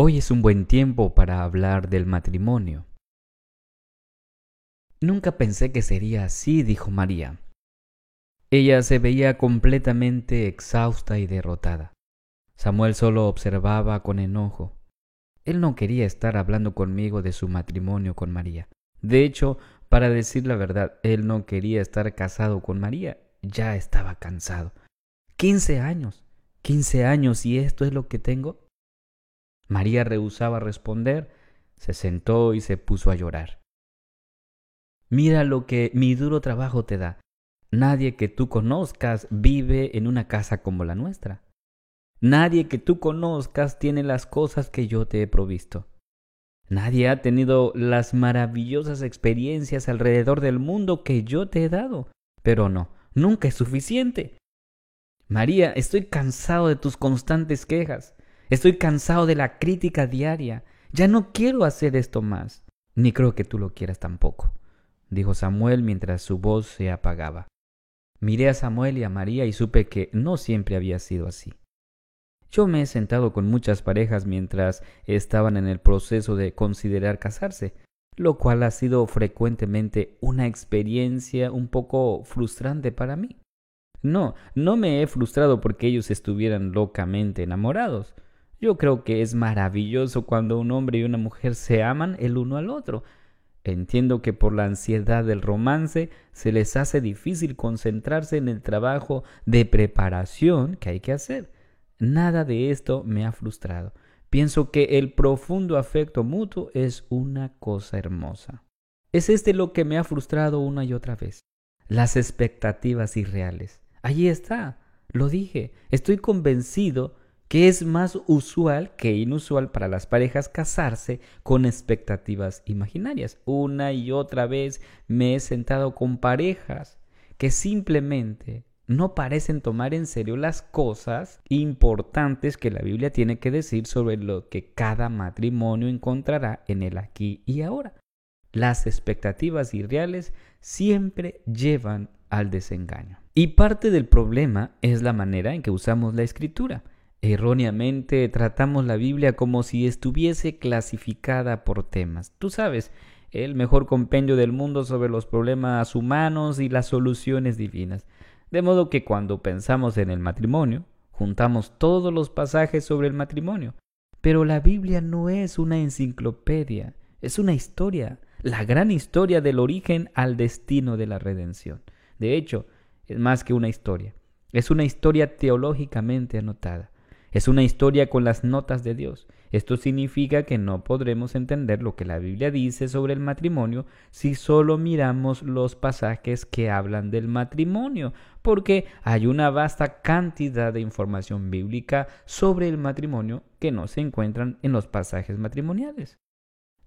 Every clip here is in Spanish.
Hoy es un buen tiempo para hablar del matrimonio. Nunca pensé que sería así, dijo María. Ella se veía completamente exhausta y derrotada. Samuel solo observaba con enojo. Él no quería estar hablando conmigo de su matrimonio con María. De hecho, para decir la verdad, él no quería estar casado con María. Ya estaba cansado. Quince años. Quince años y esto es lo que tengo. María rehusaba responder, se sentó y se puso a llorar. Mira lo que mi duro trabajo te da. Nadie que tú conozcas vive en una casa como la nuestra. Nadie que tú conozcas tiene las cosas que yo te he provisto. Nadie ha tenido las maravillosas experiencias alrededor del mundo que yo te he dado. Pero no, nunca es suficiente. María, estoy cansado de tus constantes quejas. Estoy cansado de la crítica diaria. Ya no quiero hacer esto más. Ni creo que tú lo quieras tampoco, dijo Samuel mientras su voz se apagaba. Miré a Samuel y a María y supe que no siempre había sido así. Yo me he sentado con muchas parejas mientras estaban en el proceso de considerar casarse, lo cual ha sido frecuentemente una experiencia un poco frustrante para mí. No, no me he frustrado porque ellos estuvieran locamente enamorados. Yo creo que es maravilloso cuando un hombre y una mujer se aman el uno al otro. Entiendo que por la ansiedad del romance se les hace difícil concentrarse en el trabajo de preparación que hay que hacer. Nada de esto me ha frustrado. Pienso que el profundo afecto mutuo es una cosa hermosa. Es este lo que me ha frustrado una y otra vez. Las expectativas irreales. Allí está. Lo dije. Estoy convencido que es más usual que inusual para las parejas casarse con expectativas imaginarias. Una y otra vez me he sentado con parejas que simplemente no parecen tomar en serio las cosas importantes que la Biblia tiene que decir sobre lo que cada matrimonio encontrará en el aquí y ahora. Las expectativas irreales siempre llevan al desengaño. Y parte del problema es la manera en que usamos la escritura. Erróneamente tratamos la Biblia como si estuviese clasificada por temas. Tú sabes, el mejor compendio del mundo sobre los problemas humanos y las soluciones divinas. De modo que cuando pensamos en el matrimonio, juntamos todos los pasajes sobre el matrimonio. Pero la Biblia no es una enciclopedia, es una historia, la gran historia del origen al destino de la redención. De hecho, es más que una historia, es una historia teológicamente anotada. Es una historia con las notas de Dios. Esto significa que no podremos entender lo que la Biblia dice sobre el matrimonio si solo miramos los pasajes que hablan del matrimonio, porque hay una vasta cantidad de información bíblica sobre el matrimonio que no se encuentran en los pasajes matrimoniales.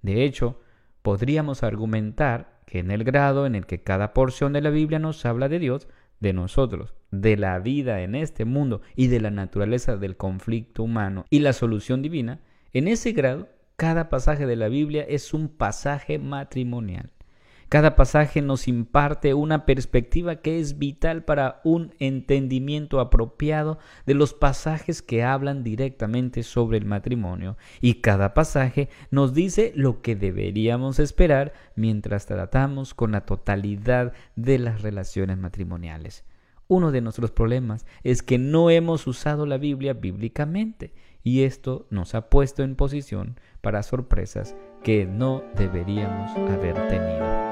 De hecho, podríamos argumentar que en el grado en el que cada porción de la Biblia nos habla de Dios, de nosotros, de la vida en este mundo y de la naturaleza del conflicto humano y la solución divina, en ese grado, cada pasaje de la Biblia es un pasaje matrimonial. Cada pasaje nos imparte una perspectiva que es vital para un entendimiento apropiado de los pasajes que hablan directamente sobre el matrimonio. Y cada pasaje nos dice lo que deberíamos esperar mientras tratamos con la totalidad de las relaciones matrimoniales. Uno de nuestros problemas es que no hemos usado la Biblia bíblicamente y esto nos ha puesto en posición para sorpresas que no deberíamos haber tenido.